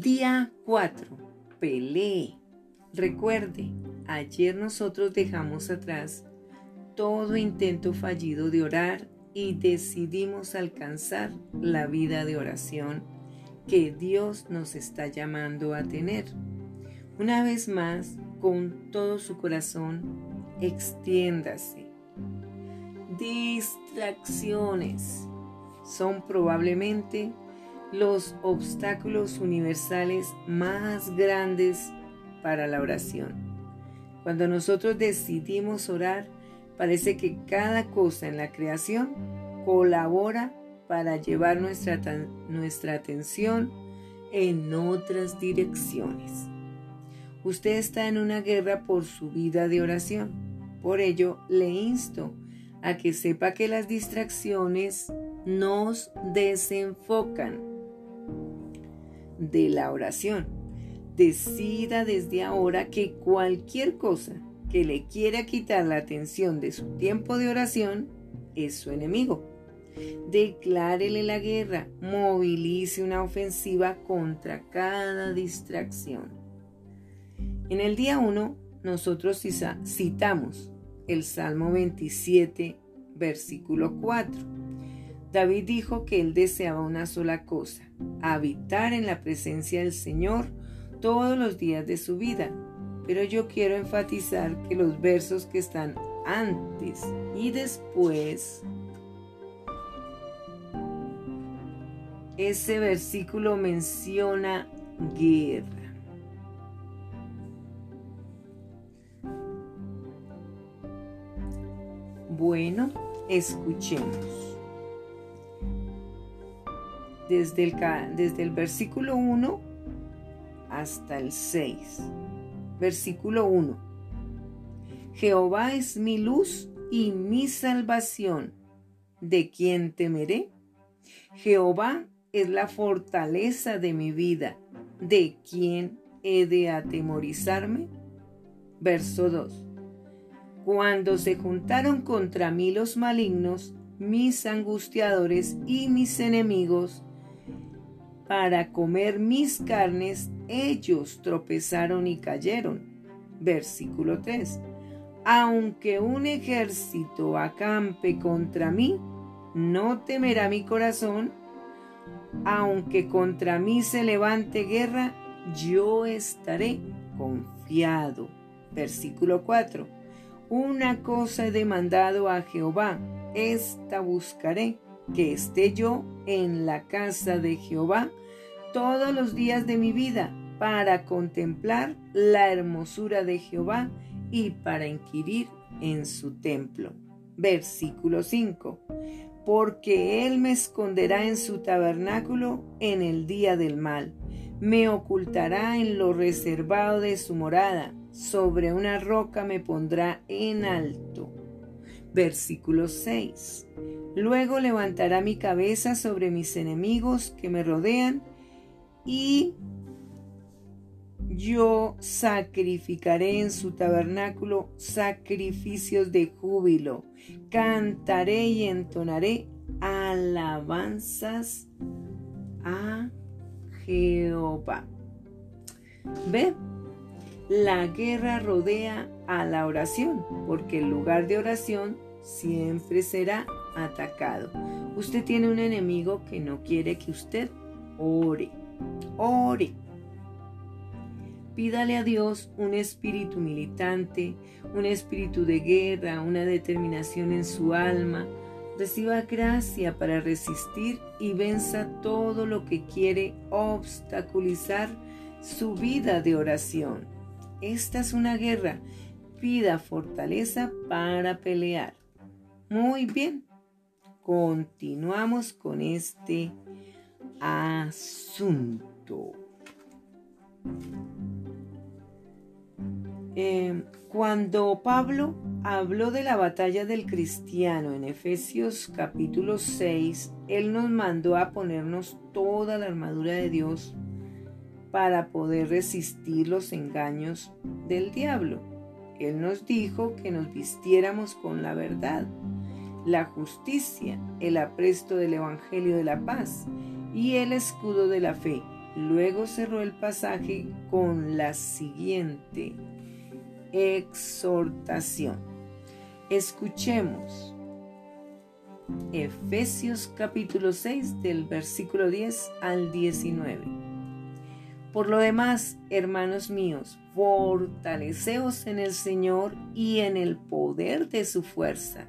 Día 4. Pelee. Recuerde, ayer nosotros dejamos atrás todo intento fallido de orar y decidimos alcanzar la vida de oración que Dios nos está llamando a tener. Una vez más, con todo su corazón, extiéndase. Distracciones son probablemente los obstáculos universales más grandes para la oración. Cuando nosotros decidimos orar, parece que cada cosa en la creación colabora para llevar nuestra, nuestra atención en otras direcciones. Usted está en una guerra por su vida de oración. Por ello, le insto a que sepa que las distracciones nos desenfocan de la oración. Decida desde ahora que cualquier cosa que le quiera quitar la atención de su tiempo de oración es su enemigo. Declárele la guerra, movilice una ofensiva contra cada distracción. En el día 1, nosotros citamos el Salmo 27, versículo 4. David dijo que él deseaba una sola cosa, habitar en la presencia del Señor todos los días de su vida. Pero yo quiero enfatizar que los versos que están antes y después, ese versículo menciona guerra. Bueno, escuchemos. Desde el, desde el versículo 1 hasta el 6. Versículo 1. Jehová es mi luz y mi salvación. ¿De quién temeré? Jehová es la fortaleza de mi vida. ¿De quién he de atemorizarme? Verso 2. Cuando se juntaron contra mí los malignos, mis angustiadores y mis enemigos, para comer mis carnes, ellos tropezaron y cayeron. Versículo 3. Aunque un ejército acampe contra mí, no temerá mi corazón. Aunque contra mí se levante guerra, yo estaré confiado. Versículo 4 una cosa he demandado a Jehová, esta buscaré, que esté yo en la casa de Jehová todos los días de mi vida, para contemplar la hermosura de Jehová y para inquirir en su templo. Versículo 5. Porque Él me esconderá en su tabernáculo en el día del mal, me ocultará en lo reservado de su morada sobre una roca me pondrá en alto. Versículo 6. Luego levantará mi cabeza sobre mis enemigos que me rodean y yo sacrificaré en su tabernáculo sacrificios de júbilo. Cantaré y entonaré alabanzas a Jehová. ¿Ve? La guerra rodea a la oración, porque el lugar de oración siempre será atacado. Usted tiene un enemigo que no quiere que usted ore. Ore. Pídale a Dios un espíritu militante, un espíritu de guerra, una determinación en su alma. Reciba gracia para resistir y venza todo lo que quiere obstaculizar su vida de oración. Esta es una guerra. Pida fortaleza para pelear. Muy bien. Continuamos con este asunto. Eh, cuando Pablo habló de la batalla del cristiano en Efesios capítulo 6, él nos mandó a ponernos toda la armadura de Dios para poder resistir los engaños del diablo. Él nos dijo que nos vistiéramos con la verdad, la justicia, el apresto del Evangelio de la paz y el escudo de la fe, luego cerró el pasaje con la siguiente exhortación. Escuchemos Efesios capítulo 6 del versículo 10 al 19. Por lo demás, hermanos míos, fortaleceos en el Señor y en el poder de su fuerza.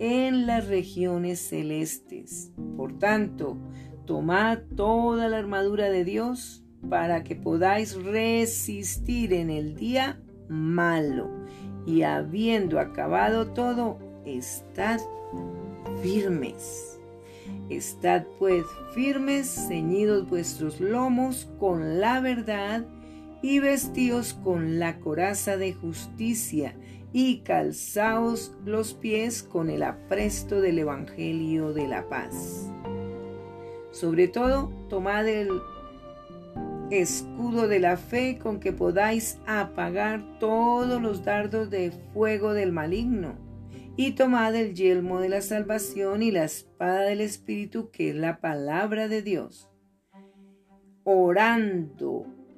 en las regiones celestes. Por tanto, tomad toda la armadura de Dios para que podáis resistir en el día malo y habiendo acabado todo, estad firmes. Estad pues firmes, ceñidos vuestros lomos con la verdad y vestíos con la coraza de justicia y calzaos los pies con el apresto del Evangelio de la paz. Sobre todo, tomad el escudo de la fe con que podáis apagar todos los dardos de fuego del maligno, y tomad el yelmo de la salvación y la espada del Espíritu, que es la palabra de Dios, orando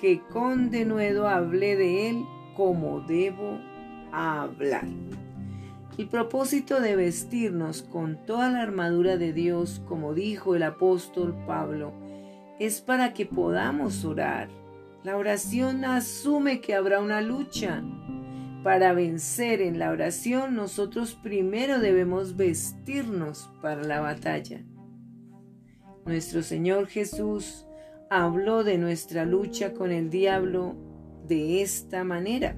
que con denuedo hablé de él como debo hablar. El propósito de vestirnos con toda la armadura de Dios, como dijo el apóstol Pablo, es para que podamos orar. La oración asume que habrá una lucha. Para vencer en la oración nosotros primero debemos vestirnos para la batalla. Nuestro Señor Jesús habló de nuestra lucha con el diablo de esta manera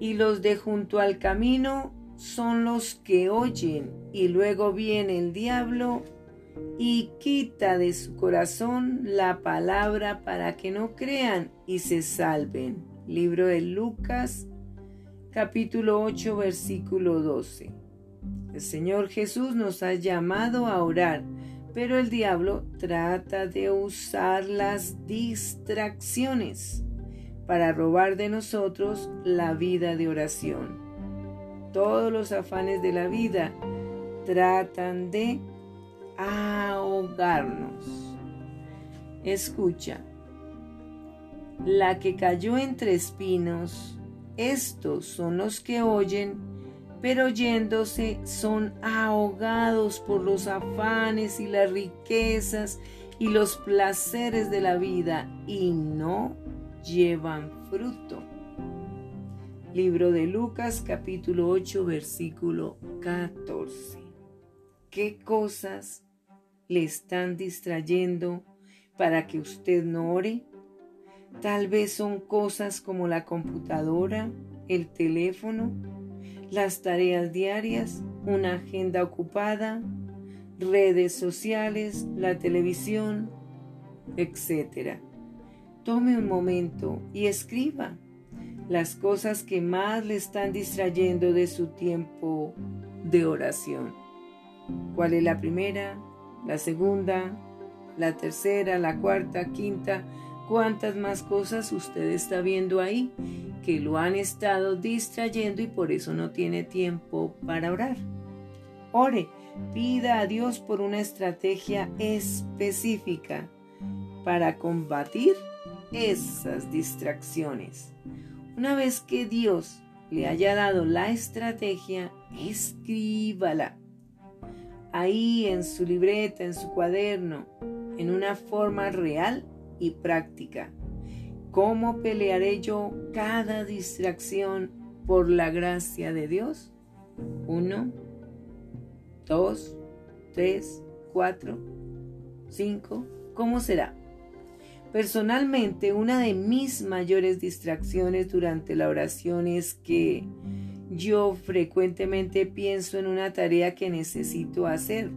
y los de junto al camino son los que oyen y luego viene el diablo y quita de su corazón la palabra para que no crean y se salven. Libro de Lucas capítulo 8 versículo 12. El Señor Jesús nos ha llamado a orar, pero el diablo trata de usar las distracciones para robar de nosotros la vida de oración. Todos los afanes de la vida tratan de ahogarnos. Escucha, la que cayó entre espinos, estos son los que oyen, pero oyéndose son ahogados por los afanes y las riquezas y los placeres de la vida y no llevan fruto. Libro de Lucas capítulo 8 versículo 14. ¿Qué cosas le están distrayendo para que usted no ore? Tal vez son cosas como la computadora, el teléfono, las tareas diarias, una agenda ocupada, redes sociales, la televisión, etc tome un momento y escriba las cosas que más le están distrayendo de su tiempo de oración. ¿Cuál es la primera, la segunda, la tercera, la cuarta, quinta? ¿Cuántas más cosas usted está viendo ahí que lo han estado distrayendo y por eso no tiene tiempo para orar? Ore, pida a Dios por una estrategia específica para combatir esas distracciones. Una vez que Dios le haya dado la estrategia, escríbala. Ahí en su libreta, en su cuaderno, en una forma real y práctica. ¿Cómo pelearé yo cada distracción por la gracia de Dios? Uno, dos, tres, cuatro, cinco. ¿Cómo será? Personalmente, una de mis mayores distracciones durante la oración es que yo frecuentemente pienso en una tarea que necesito hacer.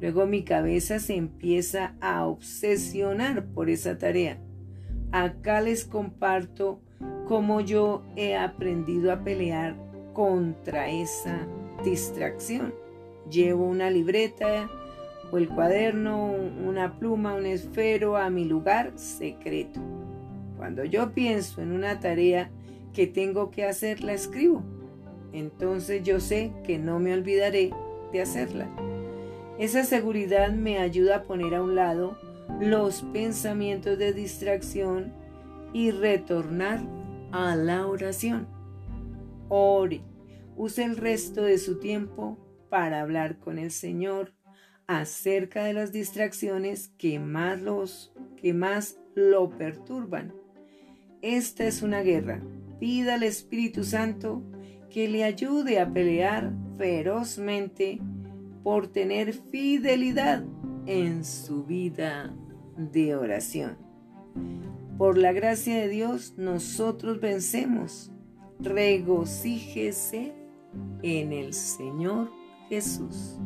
Luego mi cabeza se empieza a obsesionar por esa tarea. Acá les comparto cómo yo he aprendido a pelear contra esa distracción. Llevo una libreta o el cuaderno, una pluma, un esfero a mi lugar secreto. Cuando yo pienso en una tarea que tengo que hacer, la escribo entonces yo sé que no me olvidaré de hacerla. Esa seguridad me ayuda a poner a un lado los pensamientos de distracción y retornar a la oración. Ore, use el resto de su tiempo para hablar con el Señor acerca de las distracciones que más los que más lo perturban. Esta es una guerra. Pida al Espíritu Santo que le ayude a pelear ferozmente por tener fidelidad en su vida de oración. Por la gracia de Dios nosotros vencemos. Regocíjese en el Señor Jesús.